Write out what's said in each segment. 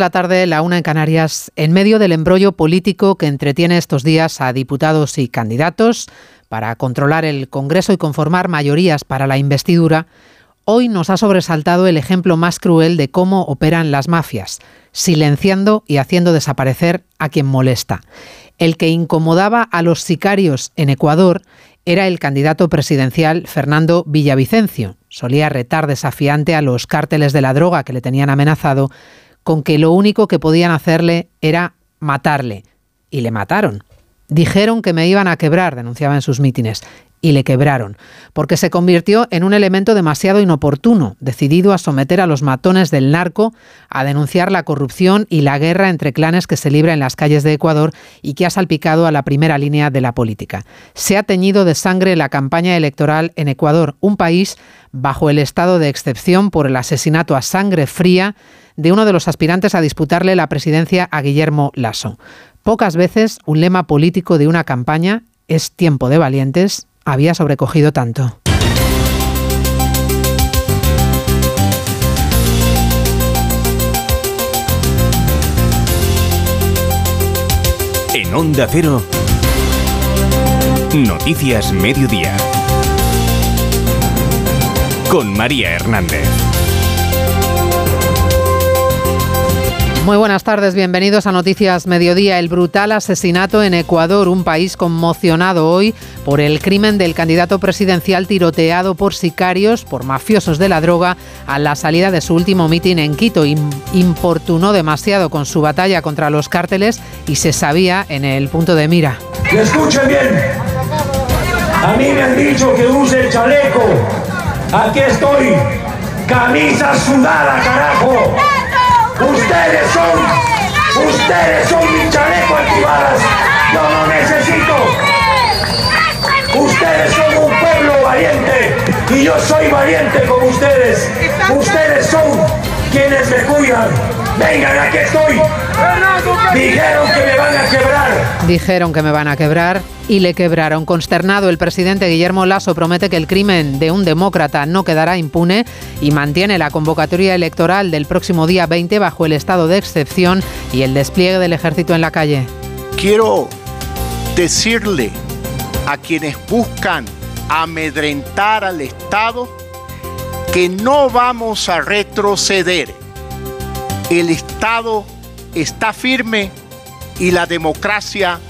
la tarde, la una en Canarias, en medio del embrollo político que entretiene estos días a diputados y candidatos para controlar el Congreso y conformar mayorías para la investidura, hoy nos ha sobresaltado el ejemplo más cruel de cómo operan las mafias, silenciando y haciendo desaparecer a quien molesta. El que incomodaba a los sicarios en Ecuador era el candidato presidencial Fernando Villavicencio. Solía retar desafiante a los cárteles de la droga que le tenían amenazado con que lo único que podían hacerle era matarle. Y le mataron. Dijeron que me iban a quebrar, denunciaba en sus mítines y le quebraron, porque se convirtió en un elemento demasiado inoportuno, decidido a someter a los matones del narco a denunciar la corrupción y la guerra entre clanes que se libra en las calles de Ecuador y que ha salpicado a la primera línea de la política. Se ha teñido de sangre la campaña electoral en Ecuador, un país bajo el estado de excepción por el asesinato a sangre fría de uno de los aspirantes a disputarle la presidencia a Guillermo Lasso. Pocas veces un lema político de una campaña es tiempo de valientes había sobrecogido tanto. En Onda Cero, Noticias Mediodía. Con María Hernández. Muy buenas tardes, bienvenidos a Noticias Mediodía. El brutal asesinato en Ecuador, un país conmocionado hoy por el crimen del candidato presidencial tiroteado por sicarios, por mafiosos de la droga, a la salida de su último mitin en Quito. Importunó demasiado con su batalla contra los cárteles y se sabía en el punto de mira. escuchen bien, a mí me han dicho que use el chaleco. Aquí estoy, camisa sudada, carajo. Ustedes son, ustedes son mi chaleco antibalas. Yo no necesito. Ustedes son un pueblo valiente y yo soy valiente como ustedes. Ustedes son quienes me cuidan. Vengan, aquí estoy. Dijeron que me van a quebrar. Dijeron que me van a quebrar y le quebraron. Consternado, el presidente Guillermo Lasso promete que el crimen de un demócrata no quedará impune y mantiene la convocatoria electoral del próximo día 20 bajo el estado de excepción y el despliegue del ejército en la calle. Quiero decirle a quienes buscan amedrentar al Estado que no vamos a retroceder. El Estado está firme y la democracia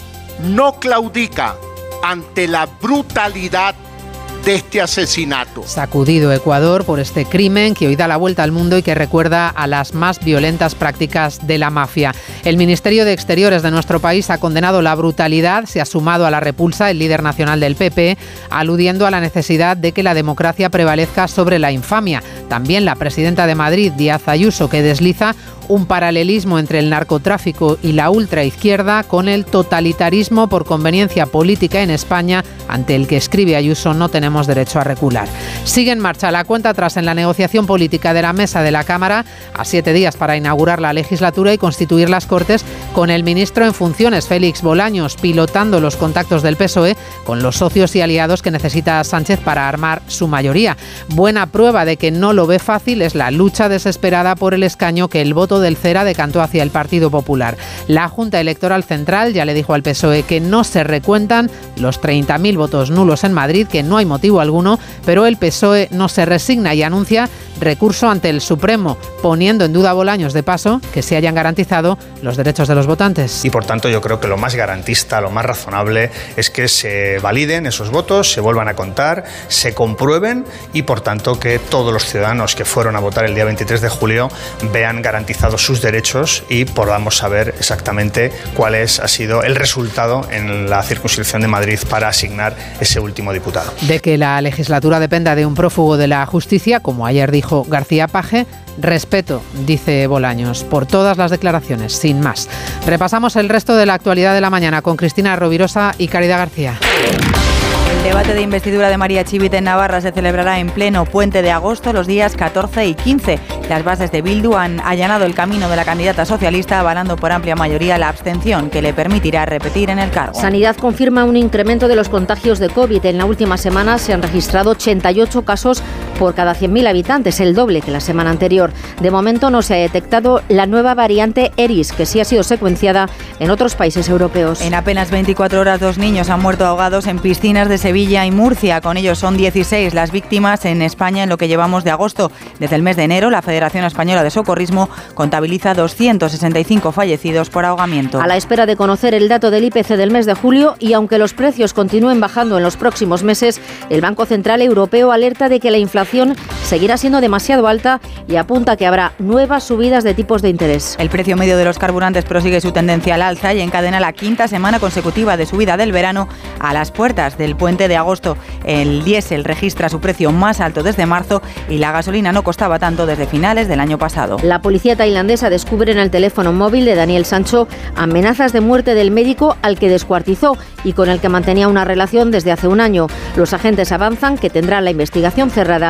no claudica ante la brutalidad de este asesinato. Sacudido Ecuador por este crimen que hoy da la vuelta al mundo y que recuerda a las más violentas prácticas de la mafia. El Ministerio de Exteriores de nuestro país ha condenado la brutalidad, se ha sumado a la repulsa el líder nacional del PP, aludiendo a la necesidad de que la democracia prevalezca sobre la infamia. También la presidenta de Madrid, Díaz Ayuso, que desliza un paralelismo entre el narcotráfico y la ultraizquierda con el totalitarismo por conveniencia política en España, ante el que escribe Ayuso no tenemos derecho a recular. Sigue en marcha la cuenta atrás en la negociación política de la mesa de la Cámara, a siete días para inaugurar la legislatura y constituir las Cortes, con el ministro en funciones, Félix Bolaños, pilotando los contactos del PSOE con los socios y aliados que necesita Sánchez para armar su mayoría. Buena prueba de que no lo ve fácil es la lucha desesperada por el escaño que el voto del CERA decantó hacia el Partido Popular. La Junta Electoral Central ya le dijo al PSOE que no se recuentan los 30.000 votos nulos en Madrid, que no hay motivo alguno, pero el PSOE no se resigna y anuncia recurso ante el Supremo, poniendo en duda Bolaños de paso que se hayan garantizado los derechos de los votantes. Y por tanto yo creo que lo más garantista, lo más razonable es que se validen esos votos, se vuelvan a contar, se comprueben y por tanto que todos los ciudadanos que fueron a votar el día 23 de julio vean sus derechos y podamos saber exactamente cuál es, ha sido el resultado en la circunscripción de Madrid para asignar ese último diputado. De que la legislatura dependa de un prófugo de la justicia, como ayer dijo García Paje, respeto, dice Bolaños, por todas las declaraciones, sin más. Repasamos el resto de la actualidad de la mañana con Cristina Rovirosa y Caridad García. El debate de investidura de María Chivite en Navarra se celebrará en pleno puente de agosto los días 14 y 15. Las bases de Bildu han allanado el camino de la candidata socialista, avalando por amplia mayoría la abstención que le permitirá repetir en el cargo. Sanidad confirma un incremento de los contagios de COVID. En la última semana se han registrado 88 casos por cada 100.000 habitantes, el doble que la semana anterior. De momento no se ha detectado la nueva variante Eris, que sí ha sido secuenciada en otros países europeos. En apenas 24 horas, dos niños han muerto ahogados en piscinas de Sevilla y Murcia. Con ellos son 16 las víctimas en España en lo que llevamos de agosto. Desde el mes de enero, la Federación Española de Socorrismo contabiliza 265 fallecidos por ahogamiento. A la espera de conocer el dato del IPC del mes de julio y aunque los precios continúen bajando en los próximos meses, el Banco Central Europeo alerta de que la inflación seguirá siendo demasiado alta y apunta que habrá nuevas subidas de tipos de interés. El precio medio de los carburantes prosigue su tendencia al alza y encadena la quinta semana consecutiva de subida del verano a las puertas del puente de agosto. El diésel registra su precio más alto desde marzo y la gasolina no costaba tanto desde finales del año pasado. La policía tailandesa descubre en el teléfono móvil de Daniel Sancho amenazas de muerte del médico al que descuartizó y con el que mantenía una relación desde hace un año. Los agentes avanzan que tendrán la investigación cerrada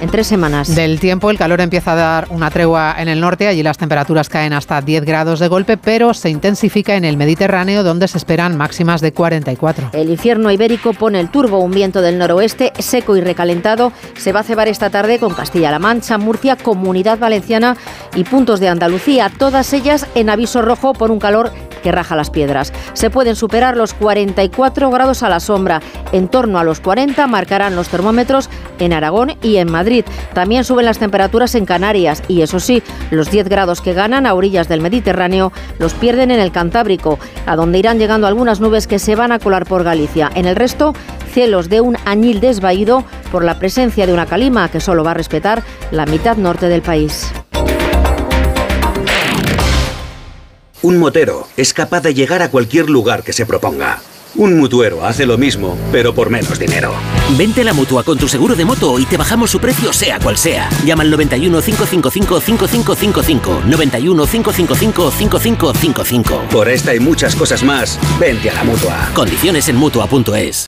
en tres semanas. Del tiempo, el calor empieza a dar una tregua en el norte, allí las temperaturas caen hasta 10 grados de golpe, pero se intensifica en el Mediterráneo, donde se esperan máximas de 44. El infierno ibérico pone el turbo, un viento del noroeste seco y recalentado. Se va a cebar esta tarde con Castilla-La Mancha, Murcia, Comunidad Valenciana y puntos de Andalucía, todas ellas en aviso rojo por un calor que raja las piedras. Se pueden superar los 44 grados a la sombra. En torno a los 40 marcarán los termómetros en Aragón y en Madrid. También suben las temperaturas en Canarias y eso sí, los 10 grados que ganan a orillas del Mediterráneo los pierden en el Cantábrico, a donde irán llegando algunas nubes que se van a colar por Galicia. En el resto, cielos de un añil desvaído por la presencia de una calima que solo va a respetar la mitad norte del país. Un motero es capaz de llegar a cualquier lugar que se proponga. Un mutuero hace lo mismo, pero por menos dinero. Vente a la mutua con tu seguro de moto y te bajamos su precio, sea cual sea. Llama al 91 555 5555. 91 555 5555. Por esta y muchas cosas más, vente a la mutua. Condiciones en mutua.es.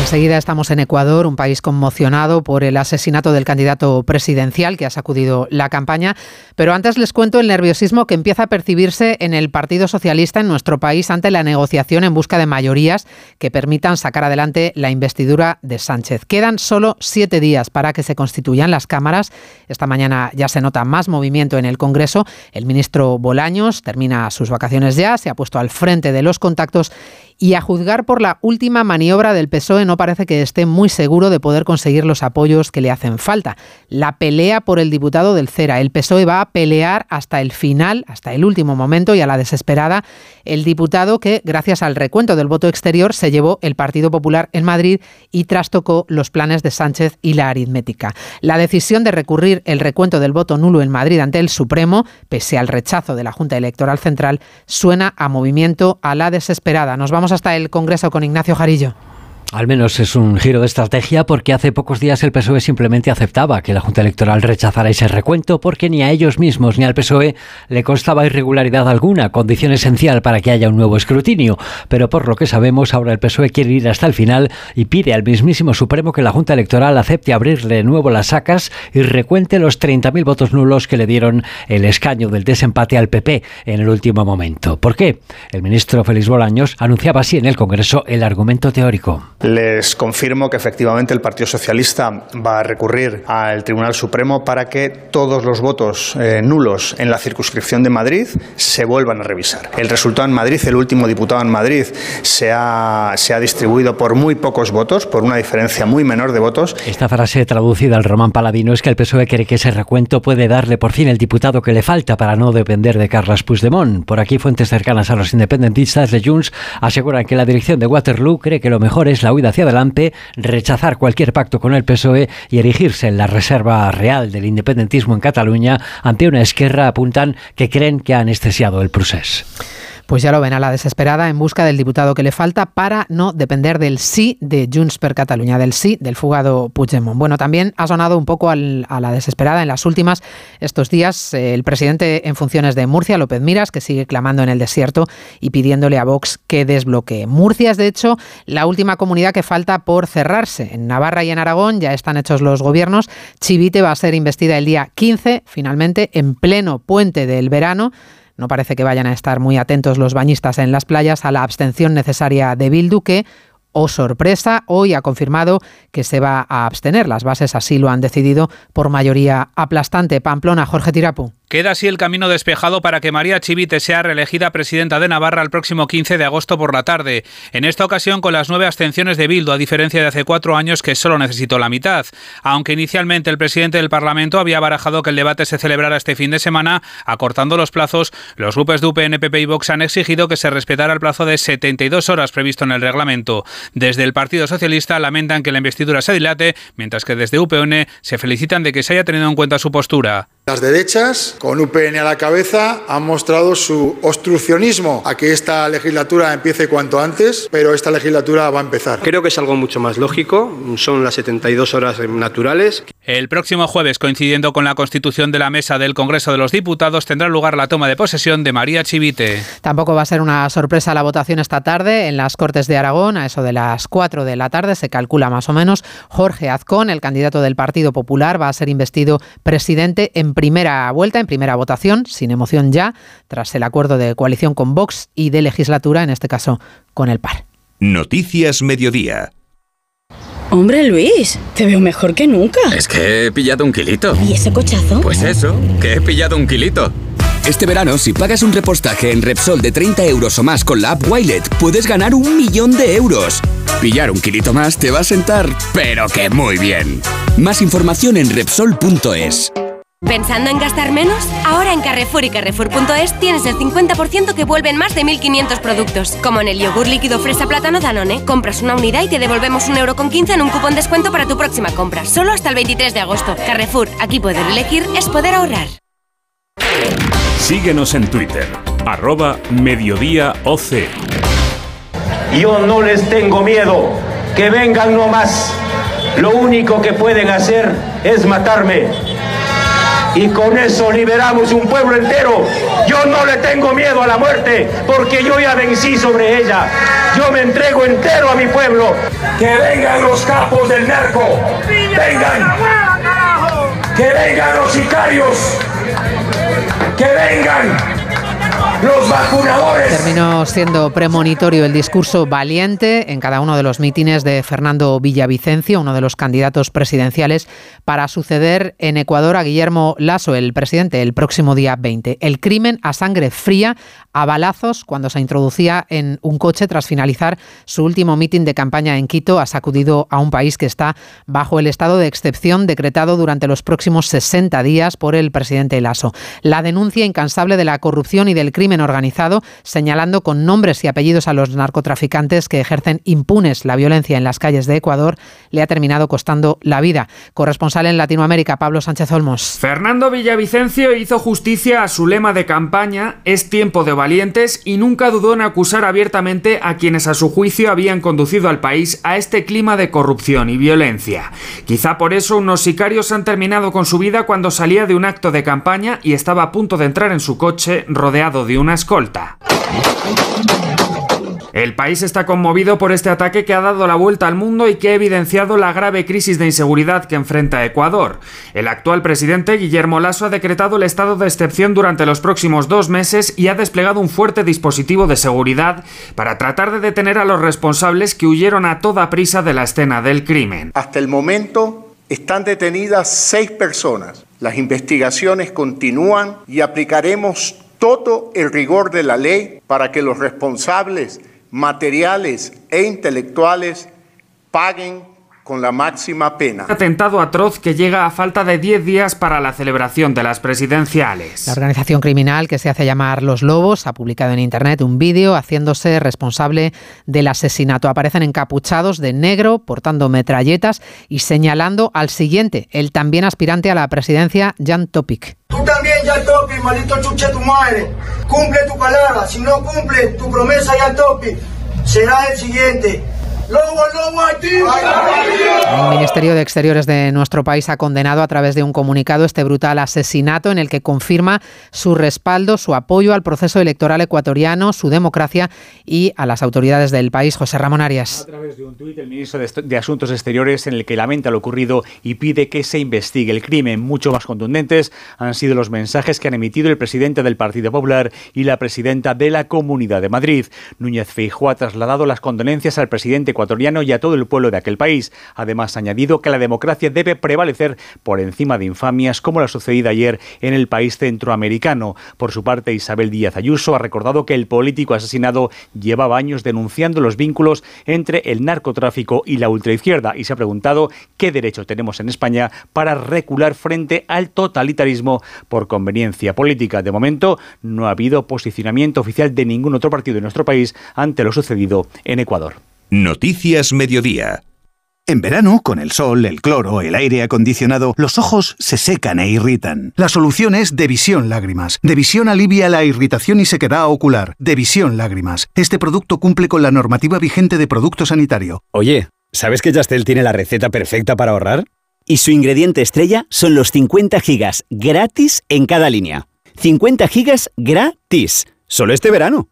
Enseguida estamos en Ecuador, un país conmocionado por el asesinato del candidato presidencial que ha sacudido la campaña. Pero antes les cuento el nerviosismo que empieza a percibirse en el Partido Socialista en nuestro país ante la negociación en busca de mayorías que permitan sacar adelante la investidura de Sánchez. Quedan solo siete días para que se constituyan las cámaras. Esta mañana ya se nota más movimiento en el Congreso. El ministro Bolaños termina sus vacaciones ya, se ha puesto al frente de los contactos y a juzgar por la última maniobra del PSOE no parece que esté muy seguro de poder conseguir los apoyos que le hacen falta. La pelea por el diputado del CERA. El PSOE va a pelear hasta el final, hasta el último momento y a la desesperada el diputado que, gracias al recuento del voto exterior, se llevó el Partido Popular en Madrid y trastocó los planes de Sánchez y la aritmética. La decisión de recurrir el recuento del voto nulo en Madrid ante el Supremo, pese al rechazo de la Junta Electoral Central, suena a movimiento a la desesperada. Nos vamos hasta el Congreso con Ignacio Jarillo. Al menos es un giro de estrategia porque hace pocos días el PSOE simplemente aceptaba que la Junta Electoral rechazara ese recuento porque ni a ellos mismos ni al PSOE le constaba irregularidad alguna, condición esencial para que haya un nuevo escrutinio. Pero por lo que sabemos, ahora el PSOE quiere ir hasta el final y pide al mismísimo Supremo que la Junta Electoral acepte abrirle de nuevo las sacas y recuente los 30.000 votos nulos que le dieron el escaño del desempate al PP en el último momento. ¿Por qué? El ministro Félix Bolaños anunciaba así en el Congreso el argumento teórico. Les confirmo que efectivamente el Partido Socialista va a recurrir al Tribunal Supremo para que todos los votos eh, nulos en la circunscripción de Madrid se vuelvan a revisar. El resultado en Madrid, el último diputado en Madrid, se ha, se ha distribuido por muy pocos votos, por una diferencia muy menor de votos. Esta frase traducida al román paladino es que el PSOE cree que ese recuento puede darle por fin el diputado que le falta para no depender de Carles Puigdemont. Por aquí, fuentes cercanas a los independentistas de Junts aseguran que la dirección de Waterloo cree que lo mejor es la la huida hacia adelante, rechazar cualquier pacto con el PSOE y erigirse en la reserva real del independentismo en Cataluña ante una esquerra apuntan que creen que ha anestesiado el procés. Pues ya lo ven a la desesperada en busca del diputado que le falta para no depender del sí de Junts per Catalunya, del sí del fugado Puigdemont. Bueno, también ha sonado un poco a la desesperada en las últimas estos días eh, el presidente en funciones de Murcia, López Miras, que sigue clamando en el desierto y pidiéndole a Vox que desbloquee. Murcia es, de hecho, la última comunidad que falta por cerrarse. En Navarra y en Aragón ya están hechos los gobiernos. Chivite va a ser investida el día 15, finalmente, en pleno puente del verano no parece que vayan a estar muy atentos los bañistas en las playas a la abstención necesaria de Bildu, que, o oh sorpresa, hoy ha confirmado que se va a abstener. Las bases así lo han decidido por mayoría aplastante. Pamplona, Jorge Tirapu. Queda así el camino despejado para que María Chivite sea reelegida presidenta de Navarra el próximo 15 de agosto por la tarde. En esta ocasión con las nueve abstenciones de Bildu, a diferencia de hace cuatro años que solo necesitó la mitad. Aunque inicialmente el presidente del Parlamento había barajado que el debate se celebrara este fin de semana, acortando los plazos, los grupos de UPN, PP y Vox han exigido que se respetara el plazo de 72 horas previsto en el reglamento. Desde el Partido Socialista lamentan que la investidura se dilate, mientras que desde UPN se felicitan de que se haya tenido en cuenta su postura. Las derechas, con UPN a la cabeza, han mostrado su obstruccionismo a que esta legislatura empiece cuanto antes, pero esta legislatura va a empezar. Creo que es algo mucho más lógico, son las 72 horas naturales. El próximo jueves, coincidiendo con la constitución de la mesa del Congreso de los Diputados, tendrá lugar la toma de posesión de María Chivite. Tampoco va a ser una sorpresa la votación esta tarde en las Cortes de Aragón, a eso de las 4 de la tarde, se calcula más o menos. Jorge Azcón, el candidato del Partido Popular, va a ser investido presidente en primera vuelta, en primera votación, sin emoción ya, tras el acuerdo de coalición con Vox y de legislatura, en este caso con el PAR. Noticias Mediodía. Hombre Luis, te veo mejor que nunca. Es que he pillado un kilito. ¿Y ese cochazo? Pues eso, que he pillado un kilito. Este verano, si pagas un repostaje en Repsol de 30 euros o más con la app Wilet, puedes ganar un millón de euros. Pillar un kilito más te va a sentar, pero que muy bien. Más información en Repsol.es. ¿Pensando en gastar menos? Ahora en Carrefour y Carrefour.es tienes el 50% que vuelven más de 1.500 productos. Como en el yogur líquido fresa plátano Danone, compras una unidad y te devolvemos un euro con 15 en un cupón descuento para tu próxima compra. Solo hasta el 23 de agosto. Carrefour, aquí poder elegir es poder ahorrar. Síguenos en Twitter, arroba mediodíaoc. Yo no les tengo miedo, que vengan nomás. Lo único que pueden hacer es matarme y con eso liberamos un pueblo entero. Yo no le tengo miedo a la muerte porque yo ya vencí sobre ella. Yo me entrego entero a mi pueblo. Que vengan los capos del narco. Vengan. Que vengan los sicarios. Que vengan los vacunadores. Terminó siendo premonitorio el discurso valiente en cada uno de los mítines de Fernando Villavicencio, uno de los candidatos presidenciales, para suceder en Ecuador a Guillermo Lasso, el presidente, el próximo día 20. El crimen a sangre fría, a balazos, cuando se introducía en un coche tras finalizar su último mitin de campaña en Quito, ha sacudido a un país que está bajo el estado de excepción decretado durante los próximos 60 días por el presidente Lasso. La denuncia incansable de la corrupción y del crimen organizado, señalando con nombres y apellidos a los narcotraficantes que ejercen impunes la violencia en las calles de Ecuador, le ha terminado costando la vida. Corresponsal en Latinoamérica, Pablo Sánchez Olmos. Fernando Villavicencio hizo justicia a su lema de campaña, es tiempo de valientes, y nunca dudó en acusar abiertamente a quienes a su juicio habían conducido al país a este clima de corrupción y violencia. Quizá por eso unos sicarios han terminado con su vida cuando salía de un acto de campaña y estaba a punto de entrar en su coche rodeado de una escolta. El país está conmovido por este ataque que ha dado la vuelta al mundo y que ha evidenciado la grave crisis de inseguridad que enfrenta Ecuador. El actual presidente Guillermo Lasso ha decretado el estado de excepción durante los próximos dos meses y ha desplegado un fuerte dispositivo de seguridad para tratar de detener a los responsables que huyeron a toda prisa de la escena del crimen. Hasta el momento están detenidas seis personas. Las investigaciones continúan y aplicaremos todo el rigor de la ley para que los responsables materiales e intelectuales paguen con la máxima pena. Atentado atroz que llega a falta de 10 días para la celebración de las presidenciales. La organización criminal que se hace llamar Los Lobos ha publicado en Internet un vídeo haciéndose responsable del asesinato. Aparecen encapuchados de negro, portando metralletas y señalando al siguiente, el también aspirante a la presidencia, Jan Topic. Tú también, Jan Topic, maldito chuche tu madre. Cumple tu palabra. Si no cumple tu promesa, Jan Topic, será el siguiente. El Ministerio de Exteriores de nuestro país ha condenado a través de un comunicado este brutal asesinato en el que confirma su respaldo, su apoyo al proceso electoral ecuatoriano, su democracia y a las autoridades del país. José Ramón Arias. A través de un tuit, el ministro de Asuntos Exteriores en el que lamenta lo ocurrido y pide que se investigue el crimen. Mucho más contundentes han sido los mensajes que han emitido el presidente del Partido Popular y la presidenta de la Comunidad de Madrid. Núñez Feijóo ha trasladado las condolencias al presidente ecuatoriano y a todo el pueblo de aquel país. Además, ha añadido que la democracia debe prevalecer por encima de infamias como la sucedida ayer en el país centroamericano. Por su parte, Isabel Díaz Ayuso ha recordado que el político asesinado llevaba años denunciando los vínculos entre el narcotráfico y la ultraizquierda y se ha preguntado qué derecho tenemos en España para recular frente al totalitarismo por conveniencia política. De momento, no ha habido posicionamiento oficial de ningún otro partido en nuestro país ante lo sucedido en Ecuador. Noticias Mediodía. En verano, con el sol, el cloro, el aire acondicionado, los ojos se secan e irritan. La solución es Devisión Lágrimas. Devisión alivia la irritación y sequedad ocular. Devisión Lágrimas. Este producto cumple con la normativa vigente de producto sanitario. Oye, ¿sabes que Yastel tiene la receta perfecta para ahorrar? Y su ingrediente estrella son los 50 gigas gratis en cada línea. 50 gigas gratis. Solo este verano.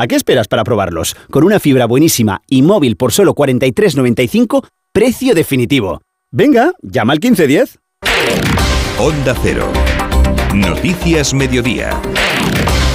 ¿A qué esperas para probarlos? Con una fibra buenísima y móvil por solo 43,95, precio definitivo. Venga, llama al 1510. Onda Cero. Noticias Mediodía.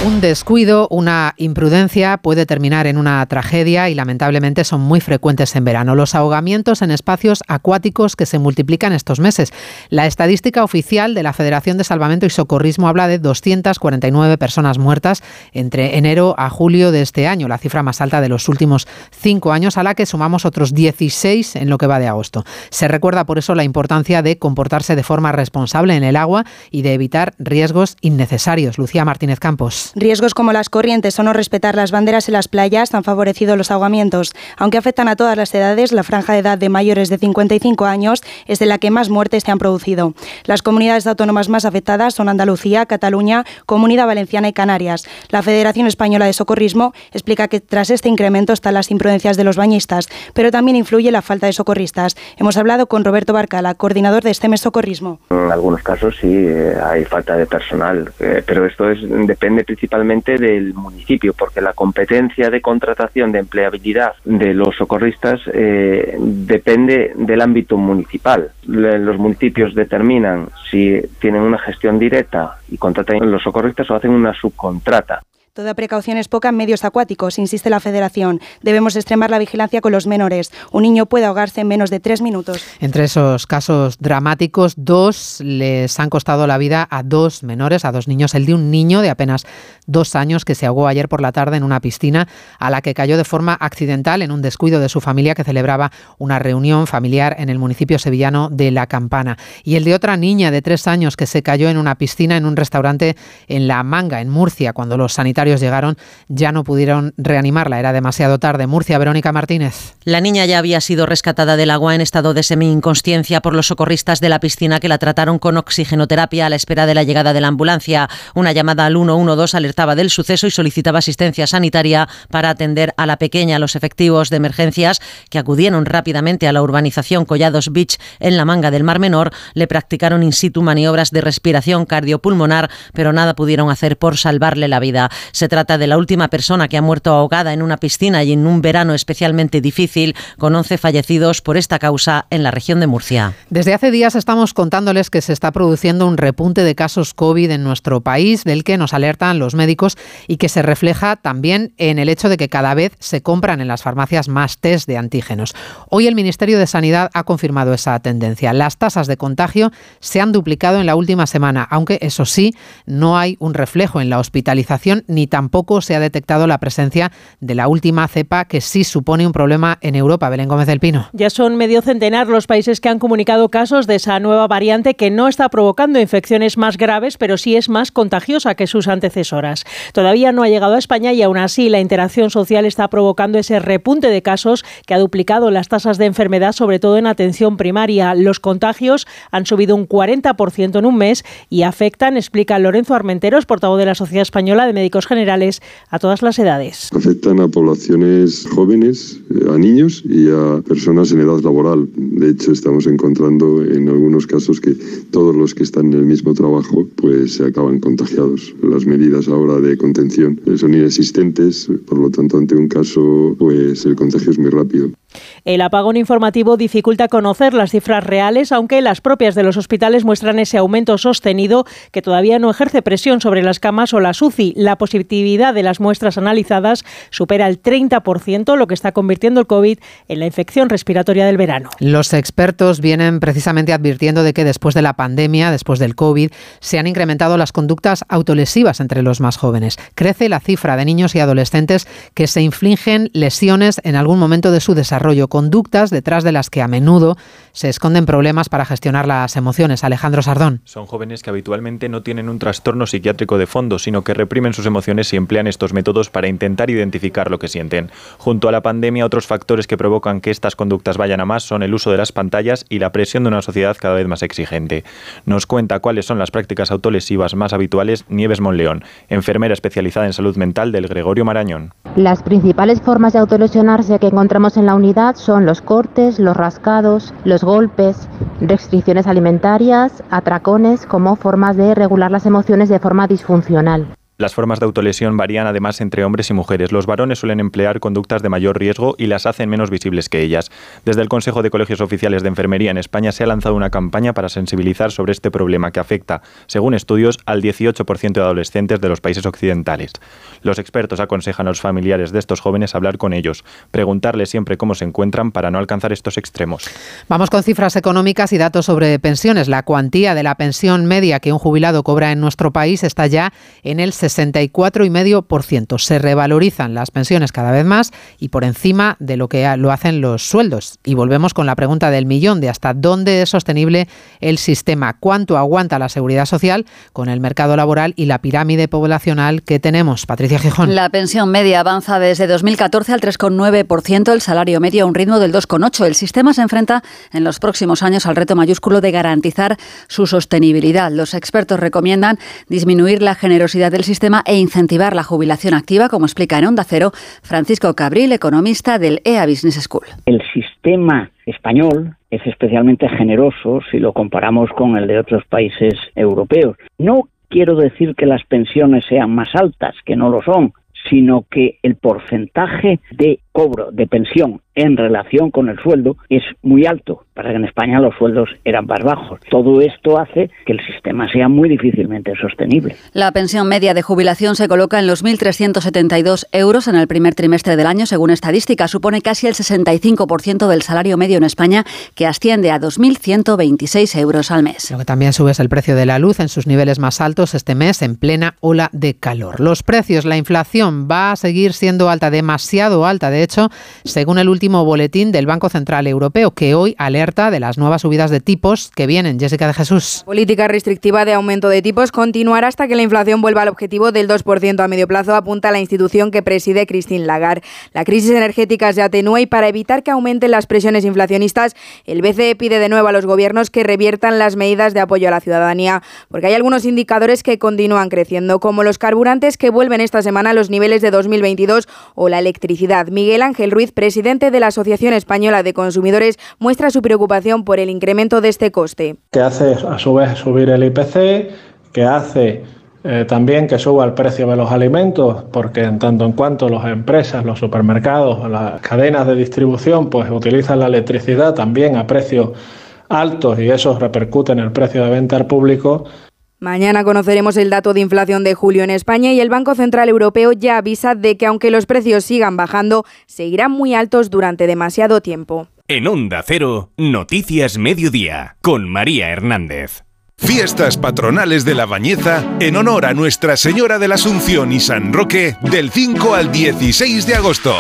Un descuido, una imprudencia puede terminar en una tragedia y lamentablemente son muy frecuentes en verano. Los ahogamientos en espacios acuáticos que se multiplican estos meses. La estadística oficial de la Federación de Salvamento y Socorrismo habla de 249 personas muertas entre enero a julio de este año, la cifra más alta de los últimos cinco años, a la que sumamos otros 16 en lo que va de agosto. Se recuerda por eso la importancia de comportarse de forma responsable en el agua y de evitar riesgos innecesarios. Lucía Martínez Campos. Riesgos como las corrientes o no respetar las banderas en las playas han favorecido los ahogamientos. Aunque afectan a todas las edades, la franja de edad de mayores de 55 años es de la que más muertes se han producido. Las comunidades autónomas más afectadas son Andalucía, Cataluña, Comunidad Valenciana y Canarias. La Federación Española de Socorrismo explica que tras este incremento están las imprudencias de los bañistas, pero también influye la falta de socorristas. Hemos hablado con Roberto Barcala, coordinador de STEMES Socorrismo. En algunos casos sí eh, hay falta de personal, eh, pero esto es, depende principalmente principalmente del municipio, porque la competencia de contratación de empleabilidad de los socorristas eh, depende del ámbito municipal. Los municipios determinan si tienen una gestión directa y contratan los socorristas o hacen una subcontrata. Toda precaución es poca en medios acuáticos, insiste la Federación. Debemos extremar la vigilancia con los menores. Un niño puede ahogarse en menos de tres minutos. Entre esos casos dramáticos, dos les han costado la vida a dos menores, a dos niños. El de un niño de apenas dos años que se ahogó ayer por la tarde en una piscina a la que cayó de forma accidental en un descuido de su familia que celebraba una reunión familiar en el municipio sevillano de La Campana. Y el de otra niña de tres años que se cayó en una piscina en un restaurante en La Manga, en Murcia, cuando los sanitarios llegaron, ya no pudieron reanimarla. Era demasiado tarde. Murcia, Verónica Martínez. La niña ya había sido rescatada del agua en estado de semi-inconsciencia por los socorristas de la piscina que la trataron con oxigenoterapia a la espera de la llegada de la ambulancia. Una llamada al 112 alertaba del suceso y solicitaba asistencia sanitaria para atender a la pequeña. Los efectivos de emergencias que acudieron rápidamente a la urbanización Collados Beach en la manga del Mar Menor le practicaron in situ maniobras de respiración cardiopulmonar, pero nada pudieron hacer por salvarle la vida. Se trata de la última persona que ha muerto ahogada en una piscina y en un verano especialmente difícil, con 11 fallecidos por esta causa en la región de Murcia. Desde hace días estamos contándoles que se está produciendo un repunte de casos COVID en nuestro país, del que nos alertan los médicos y que se refleja también en el hecho de que cada vez se compran en las farmacias más test de antígenos. Hoy el Ministerio de Sanidad ha confirmado esa tendencia. Las tasas de contagio se han duplicado en la última semana, aunque eso sí, no hay un reflejo en la hospitalización ni tampoco se ha detectado la presencia de la última cepa que sí supone un problema en Europa. Belén Gómez del Pino. Ya son medio centenar los países que han comunicado casos de esa nueva variante que no está provocando infecciones más graves, pero sí es más contagiosa que sus antecesoras. Todavía no ha llegado a España y aún así la interacción social está provocando ese repunte de casos que ha duplicado las tasas de enfermedad, sobre todo en atención primaria. Los contagios han subido un 40% en un mes y afectan, explica Lorenzo Armenteros, portavoz de la Sociedad Española de Médicos Generales, a todas las edades. Afectan a poblaciones jóvenes, eh, a niños y a personas en edad laboral. De hecho, estamos encontrando en algunos casos que todos los que están en el mismo trabajo pues se acaban contagiados. Las medidas ahora de contención son inexistentes, por lo tanto, ante un caso, pues el contagio es muy rápido. El apagón informativo dificulta conocer las cifras reales, aunque las propias de los hospitales muestran ese aumento sostenido que todavía no ejerce presión sobre las camas o las UCI. La positividad de las muestras analizadas supera el 30%, lo que está convirtiendo el COVID en la infección respiratoria del verano. Los expertos vienen precisamente advirtiendo de que después de la pandemia, después del COVID, se han incrementado las conductas autolesivas entre los más jóvenes. Crece la cifra de niños y adolescentes que se infligen lesiones en algún momento de su desarrollo conductas detrás de las que a menudo se esconden problemas para gestionar las emociones. Alejandro Sardón. Son jóvenes que habitualmente no tienen un trastorno psiquiátrico de fondo, sino que reprimen sus emociones y emplean estos métodos para intentar identificar lo que sienten. Junto a la pandemia, otros factores que provocan que estas conductas vayan a más son el uso de las pantallas y la presión de una sociedad cada vez más exigente. Nos cuenta cuáles son las prácticas autolesivas más habituales Nieves Monleón, enfermera especializada en salud mental del Gregorio Marañón. Las principales formas de autolesionarse que encontramos en la unidad son los cortes, los rascados, los golpes, restricciones alimentarias, atracones como formas de regular las emociones de forma disfuncional. Las formas de autolesión varían además entre hombres y mujeres. Los varones suelen emplear conductas de mayor riesgo y las hacen menos visibles que ellas. Desde el Consejo de Colegios Oficiales de Enfermería en España se ha lanzado una campaña para sensibilizar sobre este problema que afecta, según estudios, al 18% de adolescentes de los países occidentales. Los expertos aconsejan a los familiares de estos jóvenes hablar con ellos, preguntarles siempre cómo se encuentran para no alcanzar estos extremos. Vamos con cifras económicas y datos sobre pensiones. La cuantía de la pensión media que un jubilado cobra en nuestro país está ya en el 64,5%. Se revalorizan las pensiones cada vez más y por encima de lo que lo hacen los sueldos. Y volvemos con la pregunta del millón de hasta dónde es sostenible el sistema, cuánto aguanta la seguridad social con el mercado laboral y la pirámide poblacional que tenemos. Patricia Gijón. La pensión media avanza desde 2014 al 3,9%, el salario medio a un ritmo del 2,8%. El sistema se enfrenta en los próximos años al reto mayúsculo de garantizar su sostenibilidad. Los expertos recomiendan disminuir la generosidad del sistema sistema e incentivar la jubilación activa, como explica en Onda Cero Francisco Cabril, economista del EA Business School. El sistema español es especialmente generoso si lo comparamos con el de otros países europeos. No quiero decir que las pensiones sean más altas, que no lo son, sino que el porcentaje de cobro de pensión en relación con el sueldo es muy alto, para que en España los sueldos eran más bajos. Todo esto hace que el sistema sea muy difícilmente sostenible. La pensión media de jubilación se coloca en los 1.372 euros en el primer trimestre del año, según estadística. Supone casi el 65% del salario medio en España, que asciende a 2.126 euros al mes. Lo que también sube es el precio de la luz en sus niveles más altos este mes, en plena ola de calor. Los precios, la inflación va a seguir siendo alta, demasiado alta, de según el último boletín del Banco Central Europeo, que hoy alerta de las nuevas subidas de tipos que vienen. Jessica de Jesús. política restrictiva de aumento de tipos continuará hasta que la inflación vuelva al objetivo del 2% a medio plazo, apunta la institución que preside Christine Lagarde. La crisis energética se atenúa y para evitar que aumenten las presiones inflacionistas, el BCE pide de nuevo a los gobiernos que reviertan las medidas de apoyo a la ciudadanía, porque hay algunos indicadores que continúan creciendo, como los carburantes que vuelven esta semana a los niveles de 2022 o la electricidad. Miguel Ángel Ruiz, presidente de de la Asociación Española de Consumidores muestra su preocupación por el incremento de este coste. Que hace a su vez subir el IPC, que hace eh, también que suba el precio de los alimentos, porque en tanto en cuanto las empresas, los supermercados, las cadenas de distribución, pues utilizan la electricidad también a precios altos y eso repercute en el precio de venta al público, Mañana conoceremos el dato de inflación de julio en España y el Banco Central Europeo ya avisa de que aunque los precios sigan bajando, seguirán muy altos durante demasiado tiempo. En Onda Cero, Noticias Mediodía, con María Hernández. Fiestas patronales de la Bañeza en honor a Nuestra Señora de la Asunción y San Roque del 5 al 16 de agosto.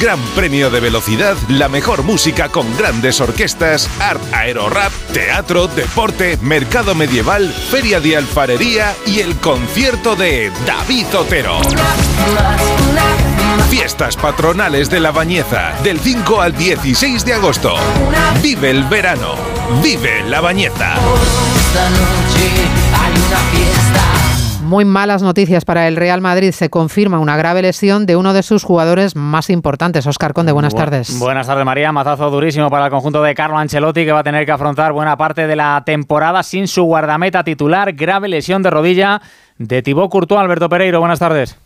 Gran premio de velocidad, la mejor música con grandes orquestas, art aerorap, teatro, deporte, mercado medieval, feria de alfarería y el concierto de David Otero. Fiestas patronales de la Bañeza del 5 al 16 de agosto. Vive el verano. Vive la Bañeza. Muy malas noticias para el Real Madrid. Se confirma una grave lesión de uno de sus jugadores más importantes. Oscar Conde, buenas tardes. Buenas tardes, María. Mazazo durísimo para el conjunto de Carlo Ancelotti, que va a tener que afrontar buena parte de la temporada sin su guardameta titular. Grave lesión de rodilla de Thibaut Courtois. Alberto Pereiro, buenas tardes.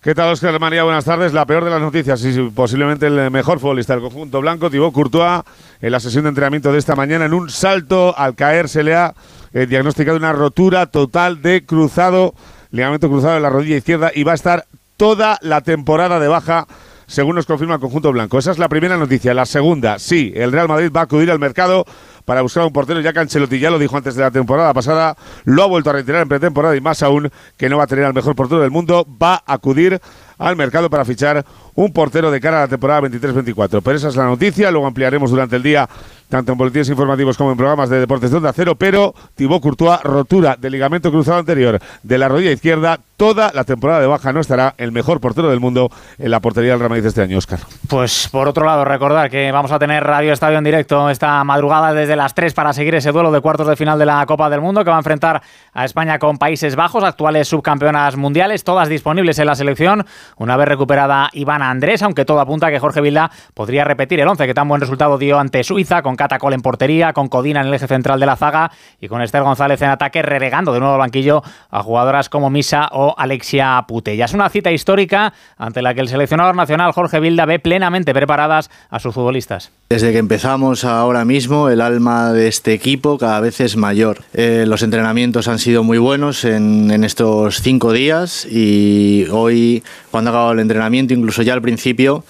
¿Qué tal, Oscar María? Buenas tardes. La peor de las noticias y posiblemente el mejor futbolista del conjunto blanco, Thibaut Courtois, en la sesión de entrenamiento de esta mañana, en un salto al caer se le ha eh, diagnosticado una rotura total de cruzado, ligamento cruzado en la rodilla izquierda y va a estar toda la temporada de baja según nos confirma el conjunto blanco. Esa es la primera noticia. La segunda, sí, el Real Madrid va a acudir al mercado para buscar un portero, ya que Ancelotti ya lo dijo antes de la temporada pasada, lo ha vuelto a retirar en pretemporada y más aún que no va a tener al mejor portero del mundo, va a acudir al mercado para fichar un portero de cara a la temporada 23-24. Pero esa es la noticia, luego ampliaremos durante el día tanto en boletines informativos como en programas de deportes de onda cero, pero Thibaut Courtois, rotura del ligamento cruzado anterior de la rodilla izquierda, toda la temporada de baja no estará el mejor portero del mundo en la portería del Real Madrid este año, Oscar. Pues por otro lado, recordar que vamos a tener Radio Estadio en directo esta madrugada desde las 3 para seguir ese duelo de cuartos de final de la Copa del Mundo que va a enfrentar a España con Países Bajos, actuales subcampeonas mundiales, todas disponibles en la selección, una vez recuperada Ivana Andrés, aunque todo apunta a que Jorge Vilda podría repetir el 11 que tan buen resultado dio ante Suiza con Catacol en portería, con Codina en el eje central de la zaga y con Esther González en ataque, relegando de nuevo al banquillo a jugadoras como Misa o Alexia Putella. Es una cita histórica ante la que el seleccionador nacional Jorge Vilda ve plenamente preparadas a sus futbolistas. Desde que empezamos ahora mismo, el alma de este equipo cada vez es mayor. Eh, los entrenamientos han sido muy buenos en, en, estos cinco días y hoy, cuando ha acabado el entrenamiento, incluso ya al principio,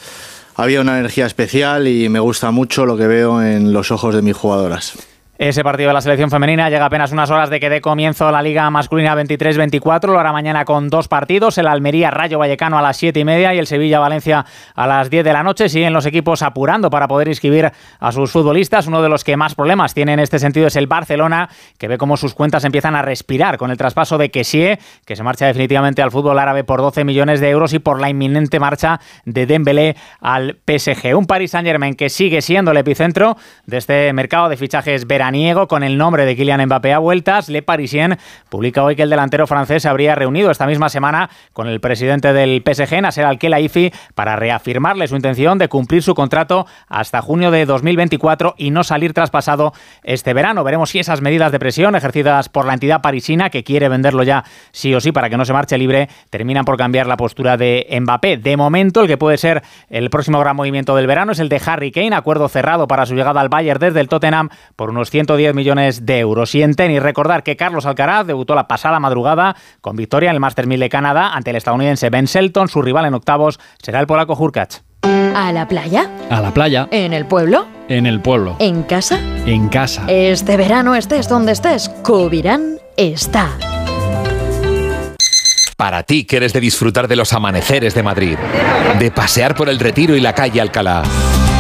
había una energía especial y me gusta mucho lo que veo en los ojos de mis jugadoras. Ese partido de la selección femenina llega apenas unas horas de que dé comienzo la Liga Masculina 23-24. Lo hará mañana con dos partidos: el Almería Rayo Vallecano a las 7 y media y el Sevilla Valencia a las 10 de la noche. Siguen los equipos apurando para poder inscribir a sus futbolistas. Uno de los que más problemas tiene en este sentido es el Barcelona, que ve cómo sus cuentas empiezan a respirar con el traspaso de Kessie, que se marcha definitivamente al fútbol árabe por 12 millones de euros y por la inminente marcha de Dembélé al PSG. Un Paris Saint-Germain que sigue siendo el epicentro de este mercado de fichajes veraniegos con el nombre de Kylian Mbappé a vueltas. Le Parisien publica hoy que el delantero francés se habría reunido esta misma semana con el presidente del PSG, Nasser Al-Khelaifi, para reafirmarle su intención de cumplir su contrato hasta junio de 2024 y no salir traspasado este verano. Veremos si esas medidas de presión ejercidas por la entidad parisina, que quiere venderlo ya sí o sí para que no se marche libre, terminan por cambiar la postura de Mbappé. De momento, el que puede ser el próximo gran movimiento del verano es el de Harry Kane, acuerdo cerrado para su llegada al Bayern desde el Tottenham por unos 110 millones de euros. Y en tenis, recordar que Carlos Alcaraz debutó la pasada madrugada con victoria en el Masters 1000 de Canadá ante el estadounidense Ben Shelton. Su rival en octavos será el polaco Hurkacz. ¿A la playa? A la playa. ¿En el pueblo? En el pueblo. ¿En casa? En casa. Este verano estés donde estés, Cubirán está. Para ti que eres de disfrutar de los amaneceres de Madrid, de pasear por el Retiro y la calle Alcalá.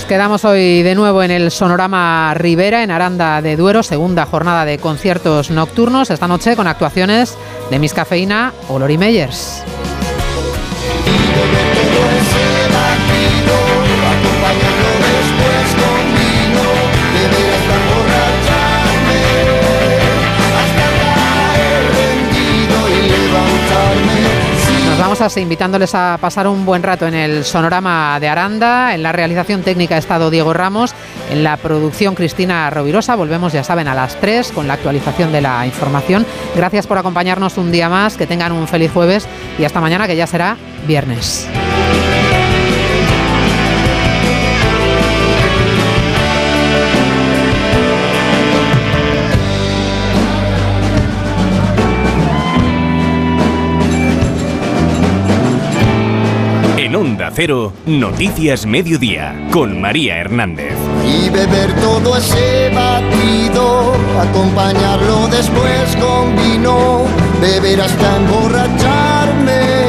Nos quedamos hoy de nuevo en el Sonorama Rivera, en Aranda de Duero, segunda jornada de conciertos nocturnos, esta noche con actuaciones de Miss Cafeína o Lori Meyers. Invitándoles a pasar un buen rato en el sonorama de Aranda. En la realización técnica ha estado Diego Ramos, en la producción Cristina Rovirosa. Volvemos, ya saben, a las 3 con la actualización de la información. Gracias por acompañarnos un día más, que tengan un feliz jueves y hasta mañana que ya será viernes. Onda Cero, Noticias Mediodía, con María Hernández. y beber todo ese batido, acompañarlo después con vino, beber hasta emborracharme